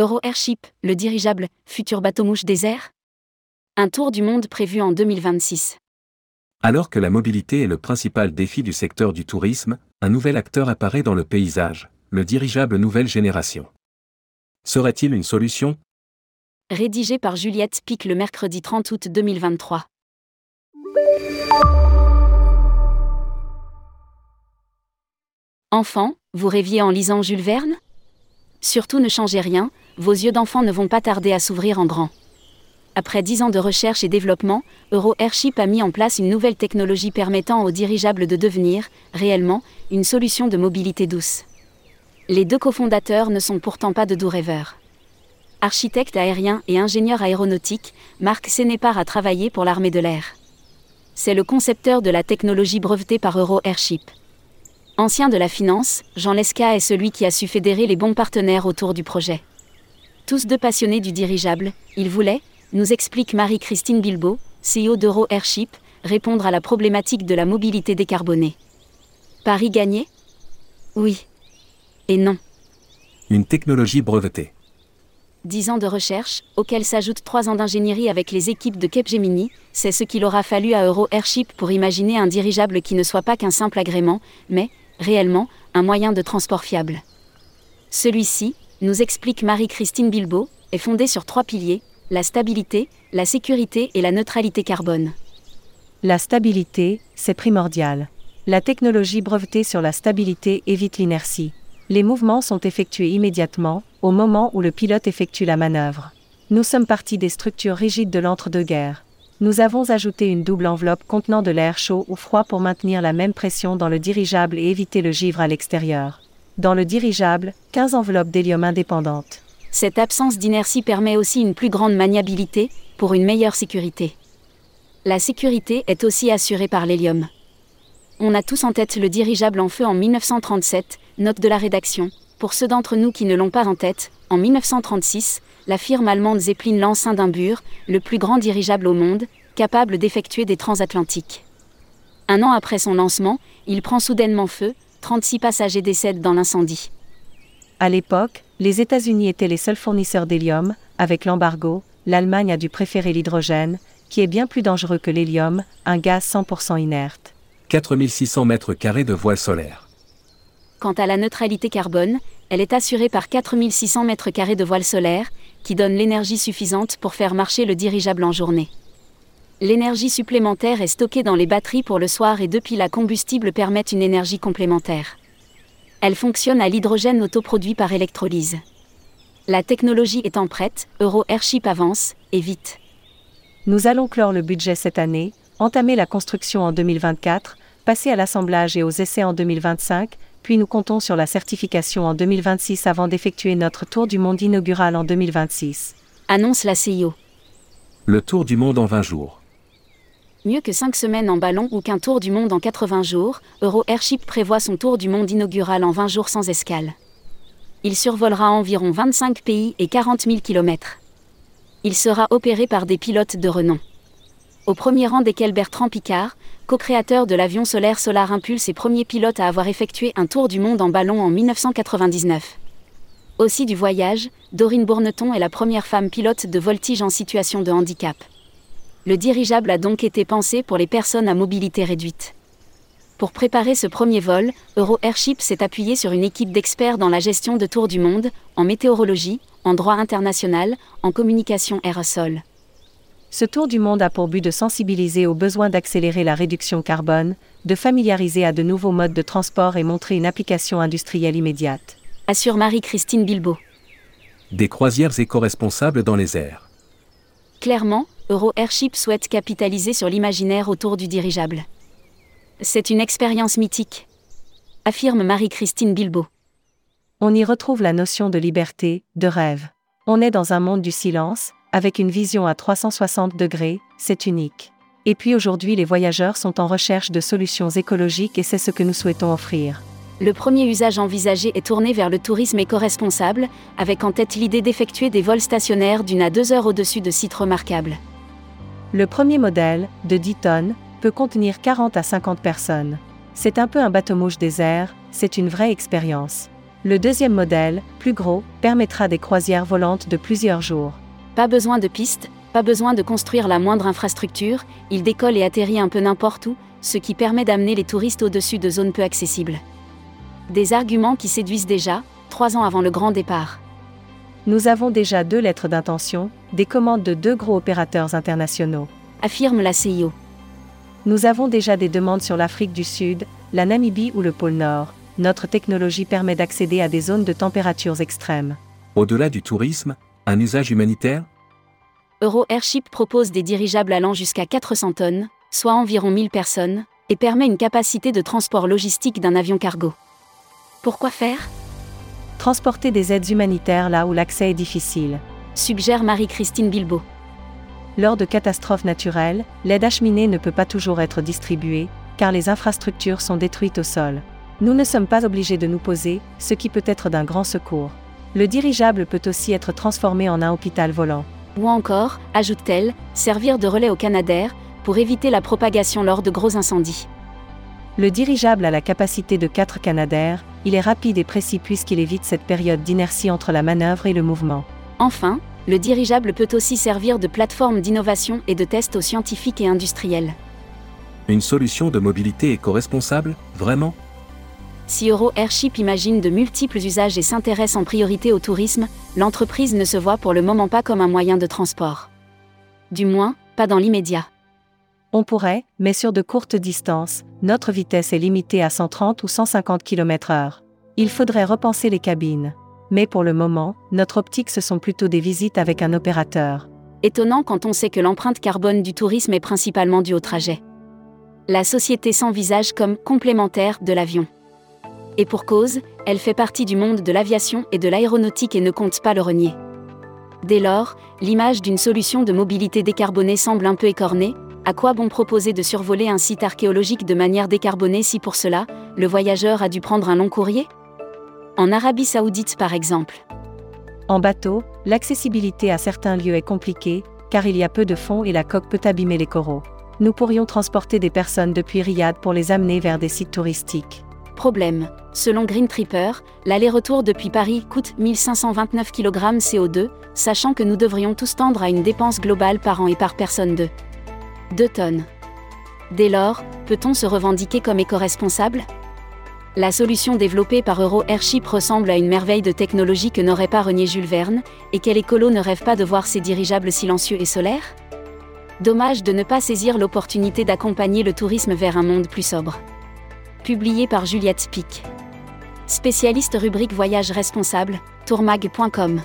Euro Airship, le dirigeable, futur bateau-mouche désert Un tour du monde prévu en 2026. Alors que la mobilité est le principal défi du secteur du tourisme, un nouvel acteur apparaît dans le paysage, le dirigeable nouvelle génération. Serait-il une solution? Rédigé par Juliette Pic le mercredi 30 août 2023. Enfant, vous rêviez en lisant Jules Verne? Surtout ne changez rien, vos yeux d'enfant ne vont pas tarder à s'ouvrir en grand. Après dix ans de recherche et développement, Euro Airship a mis en place une nouvelle technologie permettant aux dirigeables de devenir, réellement, une solution de mobilité douce. Les deux cofondateurs ne sont pourtant pas de doux rêveurs. Architecte aérien et ingénieur aéronautique, Marc Sénépar a travaillé pour l'armée de l'air. C'est le concepteur de la technologie brevetée par Euro Airship. Ancien de la finance, Jean Lesca est celui qui a su fédérer les bons partenaires autour du projet. Tous deux passionnés du dirigeable, ils voulaient, nous explique Marie-Christine Bilbao, CEO d'Euro Airship, répondre à la problématique de la mobilité décarbonée. Paris gagné? Oui. Et non. Une technologie brevetée. Dix ans de recherche, auxquels s'ajoutent trois ans d'ingénierie avec les équipes de Capgemini, c'est ce qu'il aura fallu à Euro Airship pour imaginer un dirigeable qui ne soit pas qu'un simple agrément, mais, réellement, un moyen de transport fiable. Celui-ci, nous explique Marie-Christine Bilbao, est fondé sur trois piliers, la stabilité, la sécurité et la neutralité carbone. La stabilité, c'est primordial. La technologie brevetée sur la stabilité évite l'inertie. Les mouvements sont effectués immédiatement, au moment où le pilote effectue la manœuvre. Nous sommes partis des structures rigides de l'entre-deux-guerres. Nous avons ajouté une double enveloppe contenant de l'air chaud ou froid pour maintenir la même pression dans le dirigeable et éviter le givre à l'extérieur. Dans le dirigeable, 15 enveloppes d'hélium indépendantes. Cette absence d'inertie permet aussi une plus grande maniabilité, pour une meilleure sécurité. La sécurité est aussi assurée par l'hélium. On a tous en tête le dirigeable en feu en 1937, note de la rédaction. Pour ceux d'entre nous qui ne l'ont pas en tête, en 1936, la firme allemande Zeppelin lance Hindenburg, le plus grand dirigeable au monde, capable d'effectuer des transatlantiques. Un an après son lancement, il prend soudainement feu, 36 passagers décèdent dans l'incendie. À l'époque, les États-Unis étaient les seuls fournisseurs d'hélium, avec l'embargo, l'Allemagne a dû préférer l'hydrogène, qui est bien plus dangereux que l'hélium, un gaz 100% inerte. 4600 mètres carrés de voile solaire. Quant à la neutralité carbone, elle est assurée par 4600 mètres carrés de voile solaire, qui donne l'énergie suffisante pour faire marcher le dirigeable en journée. L'énergie supplémentaire est stockée dans les batteries pour le soir et deux piles à combustible permettent une énergie complémentaire. Elle fonctionne à l'hydrogène autoproduit par électrolyse. La technologie étant prête, Euro Airship avance, et vite. Nous allons clore le budget cette année, entamer la construction en 2024, passer à l'assemblage et aux essais en 2025, puis nous comptons sur la certification en 2026 avant d'effectuer notre tour du monde inaugural en 2026. Annonce la CIO. Le tour du monde en 20 jours. Mieux que 5 semaines en ballon ou qu'un tour du monde en 80 jours, Euro Airship prévoit son tour du monde inaugural en 20 jours sans escale. Il survolera environ 25 pays et 40 000 km. Il sera opéré par des pilotes de renom. Au premier rang desquels Bertrand Picard, co-créateur de l'avion solaire Solar Impulse et premier pilote à avoir effectué un tour du monde en ballon en 1999. Aussi du voyage, Dorine Bourneton est la première femme pilote de voltige en situation de handicap. Le dirigeable a donc été pensé pour les personnes à mobilité réduite. Pour préparer ce premier vol, Euro Airship s'est appuyé sur une équipe d'experts dans la gestion de tours du monde, en météorologie, en droit international, en communication aérosol. Ce tour du monde a pour but de sensibiliser aux besoins d'accélérer la réduction carbone, de familiariser à de nouveaux modes de transport et montrer une application industrielle immédiate. Assure Marie-Christine Bilbao. Des croisières éco-responsables dans les airs. Clairement, Euro Airship souhaite capitaliser sur l'imaginaire autour du dirigeable. C'est une expérience mythique. Affirme Marie-Christine Bilbao. On y retrouve la notion de liberté, de rêve. On est dans un monde du silence, avec une vision à 360 degrés, c'est unique. Et puis aujourd'hui les voyageurs sont en recherche de solutions écologiques et c'est ce que nous souhaitons offrir. Le premier usage envisagé est tourné vers le tourisme éco-responsable, avec en tête l'idée d'effectuer des vols stationnaires d'une à deux heures au-dessus de sites remarquables. Le premier modèle, de 10 tonnes, peut contenir 40 à 50 personnes. C'est un peu un bateau-mouche désert, c'est une vraie expérience. Le deuxième modèle, plus gros, permettra des croisières volantes de plusieurs jours. Pas besoin de pistes, pas besoin de construire la moindre infrastructure, il décolle et atterrit un peu n'importe où, ce qui permet d'amener les touristes au-dessus de zones peu accessibles. Des arguments qui séduisent déjà, trois ans avant le grand départ. Nous avons déjà deux lettres d'intention, des commandes de deux gros opérateurs internationaux. Affirme la CIO. Nous avons déjà des demandes sur l'Afrique du Sud, la Namibie ou le pôle Nord. Notre technologie permet d'accéder à des zones de températures extrêmes. Au-delà du tourisme, un usage humanitaire? Euro Airship propose des dirigeables allant jusqu'à 400 tonnes, soit environ 1000 personnes, et permet une capacité de transport logistique d'un avion cargo. Pourquoi faire? Transporter des aides humanitaires là où l'accès est difficile. Suggère Marie-Christine Bilbao. Lors de catastrophes naturelles, l'aide acheminée ne peut pas toujours être distribuée, car les infrastructures sont détruites au sol. Nous ne sommes pas obligés de nous poser, ce qui peut être d'un grand secours. Le dirigeable peut aussi être transformé en un hôpital volant. Ou encore, ajoute-t-elle, servir de relais au Canadair, pour éviter la propagation lors de gros incendies. Le dirigeable a la capacité de 4 Canadair, il est rapide et précis puisqu'il évite cette période d'inertie entre la manœuvre et le mouvement. Enfin, le dirigeable peut aussi servir de plateforme d'innovation et de test aux scientifiques et industriels. Une solution de mobilité éco-responsable, vraiment? Si Euro Airship imagine de multiples usages et s'intéresse en priorité au tourisme, l'entreprise ne se voit pour le moment pas comme un moyen de transport. Du moins, pas dans l'immédiat. On pourrait, mais sur de courtes distances, notre vitesse est limitée à 130 ou 150 km/h. Il faudrait repenser les cabines. Mais pour le moment, notre optique ce sont plutôt des visites avec un opérateur. Étonnant quand on sait que l'empreinte carbone du tourisme est principalement due au trajet. La société s'envisage comme complémentaire de l'avion. Et pour cause, elle fait partie du monde de l'aviation et de l'aéronautique et ne compte pas le renier. Dès lors, l'image d'une solution de mobilité décarbonée semble un peu écornée, à quoi bon proposer de survoler un site archéologique de manière décarbonée si pour cela, le voyageur a dû prendre un long courrier? En Arabie saoudite par exemple. En bateau, l'accessibilité à certains lieux est compliquée, car il y a peu de fond et la coque peut abîmer les coraux. Nous pourrions transporter des personnes depuis Riyad pour les amener vers des sites touristiques. Problème. Selon Green Tripper, l'aller-retour depuis Paris coûte 1529 kg CO2, sachant que nous devrions tous tendre à une dépense globale par an et par personne de 2 tonnes. Dès lors, peut-on se revendiquer comme éco-responsable? La solution développée par Euro Airship ressemble à une merveille de technologie que n'aurait pas renié Jules Verne, et quel écolo ne rêve pas de voir ses dirigeables silencieux et solaires? Dommage de ne pas saisir l'opportunité d'accompagner le tourisme vers un monde plus sobre. Publié par Juliette Spic. Spécialiste rubrique Voyage responsable, tourmag.com.